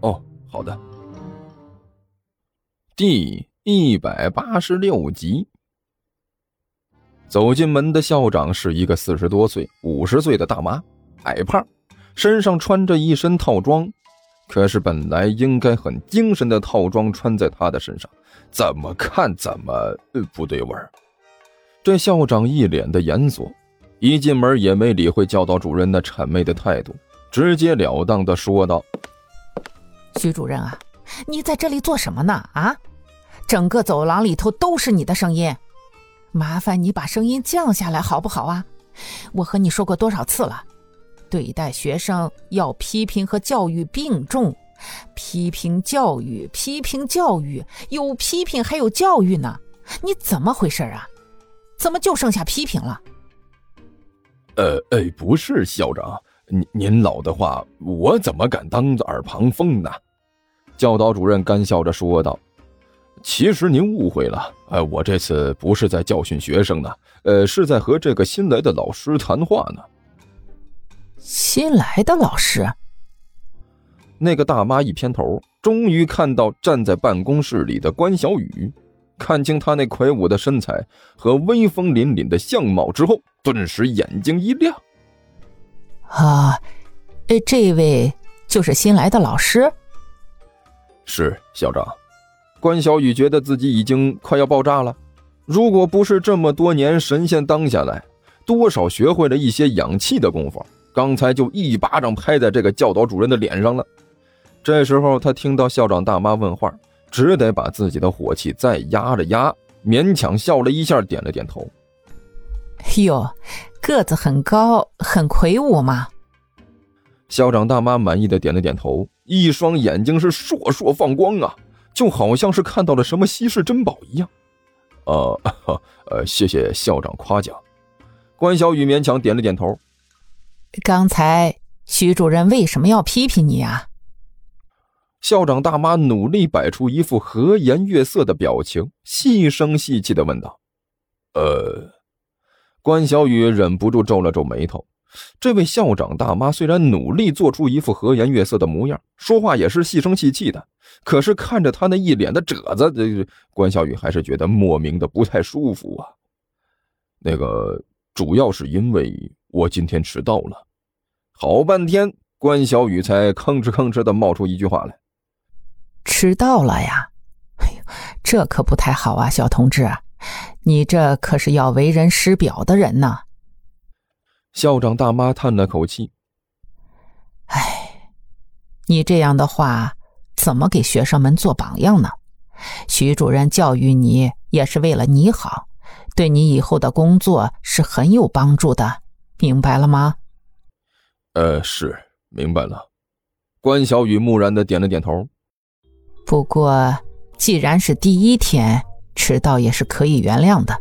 哦，好的。第一百八十六集。走进门的校长是一个四十多岁、五十岁的大妈，矮胖，身上穿着一身套装，可是本来应该很精神的套装穿在她的身上，怎么看怎么不对味儿。这校长一脸的严肃，一进门也没理会教导主任那谄媚的态度，直截了当的说道：“徐主任啊，你在这里做什么呢？啊，整个走廊里头都是你的声音。”麻烦你把声音降下来好不好啊？我和你说过多少次了，对待学生要批评和教育并重，批评教育，批评教育，有批评还有教育呢，你怎么回事啊？怎么就剩下批评了？呃，哎，不是校长，您您老的话，我怎么敢当耳旁风呢？教导主任干笑着说道。其实您误会了，呃，我这次不是在教训学生呢，呃，是在和这个新来的老师谈话呢。新来的老师？那个大妈一偏头，终于看到站在办公室里的关小雨，看清他那魁梧的身材和威风凛凛的相貌之后，顿时眼睛一亮。啊，呃，这位就是新来的老师？是校长。关小雨觉得自己已经快要爆炸了，如果不是这么多年神仙当下来，多少学会了一些养气的功夫，刚才就一巴掌拍在这个教导主任的脸上了。这时候他听到校长大妈问话，只得把自己的火气再压了压，勉强笑了一下，点了点头。哟，个子很高，很魁梧嘛？校长大妈满意的点了点头，一双眼睛是烁烁放光啊。就好像是看到了什么稀世珍宝一样，呃，呃，谢谢校长夸奖。关小雨勉强点了点头。刚才徐主任为什么要批评你啊？校长大妈努力摆出一副和颜悦色的表情，细声细气的问道：“呃。”关小雨忍不住皱了皱眉头。这位校长大妈虽然努力做出一副和颜悦色的模样，说话也是细声细气的，可是看着她那一脸的褶子，这关小雨还是觉得莫名的不太舒服啊。那个主要是因为我今天迟到了，好半天，关小雨才吭哧吭哧的冒出一句话来：“迟到了呀！哎呦，这可不太好啊，小同志，你这可是要为人师表的人呢。”校长大妈叹了口气：“哎，你这样的话，怎么给学生们做榜样呢？徐主任教育你也是为了你好，对你以后的工作是很有帮助的，明白了吗？”“呃，是明白了。”关小雨木然的点了点头。“不过，既然是第一天迟到，也是可以原谅的。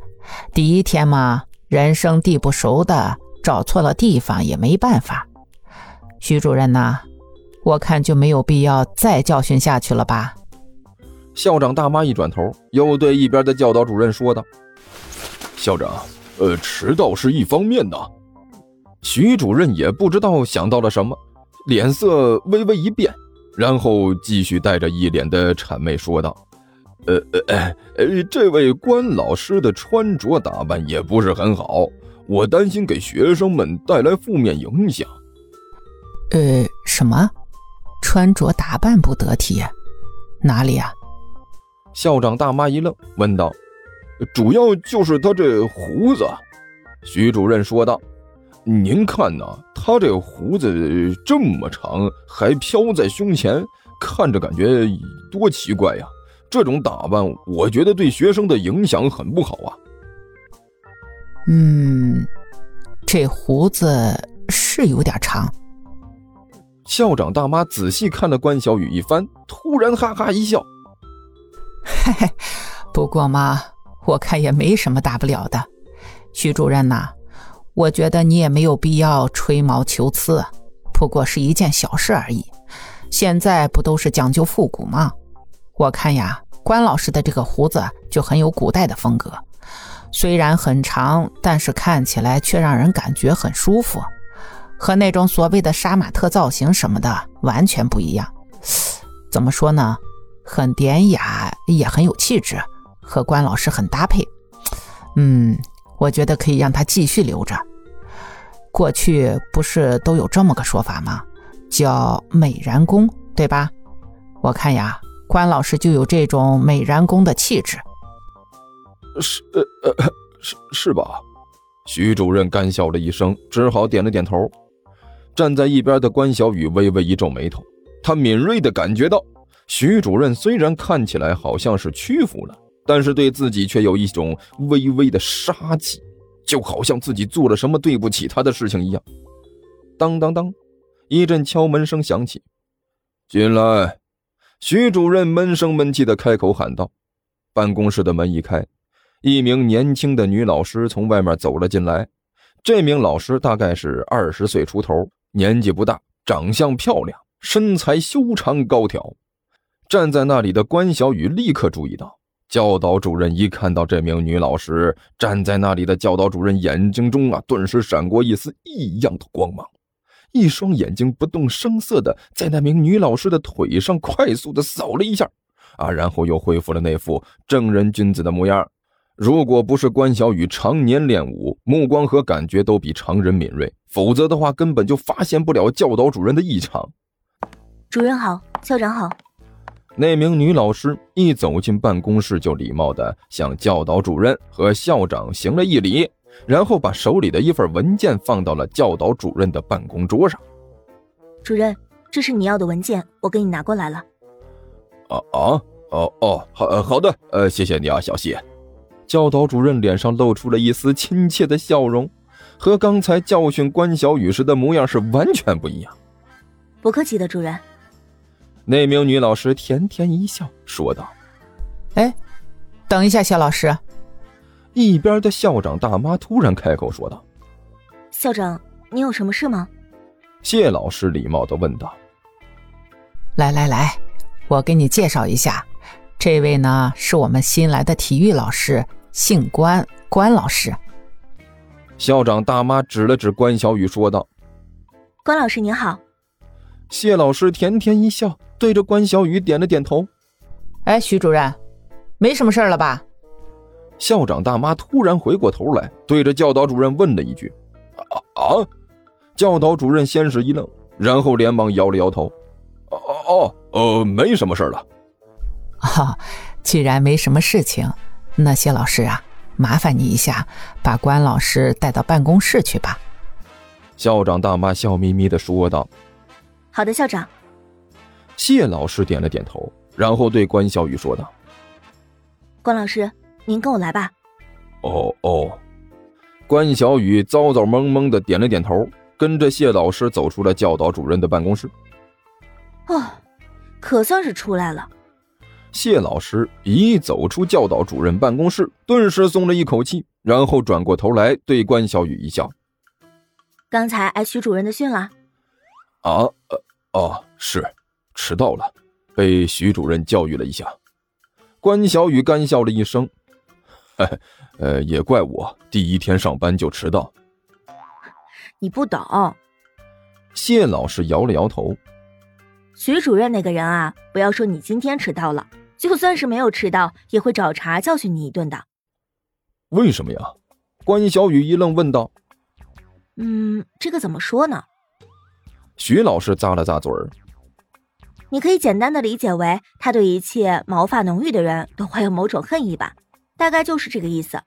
第一天嘛，人生地不熟的。”找错了地方也没办法，徐主任呐，我看就没有必要再教训下去了吧。校长大妈一转头，又对一边的教导主任说道：“校长，呃，迟到是一方面的。”徐主任也不知道想到了什么，脸色微微一变，然后继续带着一脸的谄媚说道：“呃呃呃，这位关老师的穿着打扮也不是很好。”我担心给学生们带来负面影响。呃，什么？穿着打扮不得体？哪里啊？校长大妈一愣，问道：“主要就是他这胡子。”徐主任说道：“您看呐，他这胡子这么长，还飘在胸前，看着感觉多奇怪呀！这种打扮，我觉得对学生的影响很不好啊。”嗯，这胡子是有点长。校长大妈仔细看了关小雨一番，突然哈哈一笑：“嘿嘿，不过嘛，我看也没什么大不了的。徐主任呐，我觉得你也没有必要吹毛求疵，不过是一件小事而已。现在不都是讲究复古吗？我看呀，关老师的这个胡子就很有古代的风格，虽然很长，但是看起来却让人感觉很舒服。”和那种所谓的杀马特造型什么的完全不一样，怎么说呢？很典雅，也很有气质，和关老师很搭配。嗯，我觉得可以让他继续留着。过去不是都有这么个说法吗？叫美髯公，对吧？我看呀，关老师就有这种美髯公的气质。是呃呃，是是吧？徐主任干笑了一声，只好点了点头。站在一边的关小雨微微一皱眉头，他敏锐地感觉到，徐主任虽然看起来好像是屈服了，但是对自己却有一种微微的杀气，就好像自己做了什么对不起他的事情一样。当当当，一阵敲门声响起，进来。徐主任闷声闷气地开口喊道。办公室的门一开，一名年轻的女老师从外面走了进来。这名老师大概是二十岁出头。年纪不大，长相漂亮，身材修长高挑。站在那里的关小雨立刻注意到，教导主任一看到这名女老师站在那里的教导主任眼睛中啊，顿时闪过一丝异样的光芒，一双眼睛不动声色的在那名女老师的腿上快速的扫了一下，啊，然后又恢复了那副正人君子的模样。如果不是关小雨常年练武，目光和感觉都比常人敏锐，否则的话根本就发现不了教导主任的异常。主任好，校长好。那名女老师一走进办公室，就礼貌地向教导主任和校长行了一礼，然后把手里的一份文件放到了教导主任的办公桌上。主任，这是你要的文件，我给你拿过来了。啊啊哦哦，好好的，呃，谢谢你啊，小谢。教导主任脸上露出了一丝亲切的笑容，和刚才教训关小雨时的模样是完全不一样。不客气的，主任。那名女老师甜甜一笑，说道：“哎，等一下，谢老师。”一边的校长大妈突然开口说道：“校长，你有什么事吗？”谢老师礼貌的问道：“来来来，我给你介绍一下，这位呢是我们新来的体育老师。”姓关，关老师。校长大妈指了指关小雨，说道：“关老师您好。”谢老师甜甜一笑，对着关小雨点了点头。哎，徐主任，没什么事了吧？校长大妈突然回过头来，对着教导主任问了一句：“啊啊！”教导主任先是一愣，然后连忙摇了摇头：“哦哦哦，呃，没什么事了。”啊，既然没什么事情。那谢老师啊，麻烦你一下，把关老师带到办公室去吧。校长大妈笑眯眯的说道：“好的，校长。”谢老师点了点头，然后对关小雨说道：“关老师，您跟我来吧。”哦哦，关小雨早早懵懵的点了点头，跟着谢老师走出了教导主任的办公室。哦，可算是出来了。谢老师一走出教导主任办公室，顿时松了一口气，然后转过头来对关小雨一笑：“刚才挨徐主任的训了？”“啊，呃，哦，是，迟到了，被徐主任教育了一下。”关小雨干笑了一声：“ 呃，也怪我第一天上班就迟到。”“你不懂。”谢老师摇了摇头。徐主任那个人啊，不要说你今天迟到了，就算是没有迟到，也会找茬教训你一顿的。为什么呀？关小雨一愣，问道。嗯，这个怎么说呢？徐老师咂了咂嘴儿。你可以简单的理解为，他对一切毛发浓郁的人都怀有某种恨意吧，大概就是这个意思。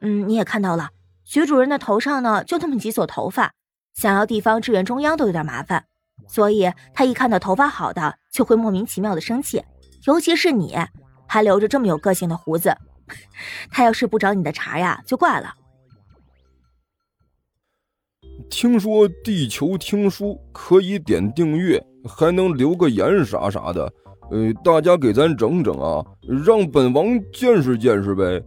嗯，你也看到了，徐主任的头上呢，就那么几撮头发，想要地方支援中央都有点麻烦。所以他一看到头发好的，就会莫名其妙的生气，尤其是你，还留着这么有个性的胡子，他要是不找你的茬呀，就怪了。听说地球听书可以点订阅，还能留个言啥啥的。呃，大家给咱整整啊，让本王见识见识呗。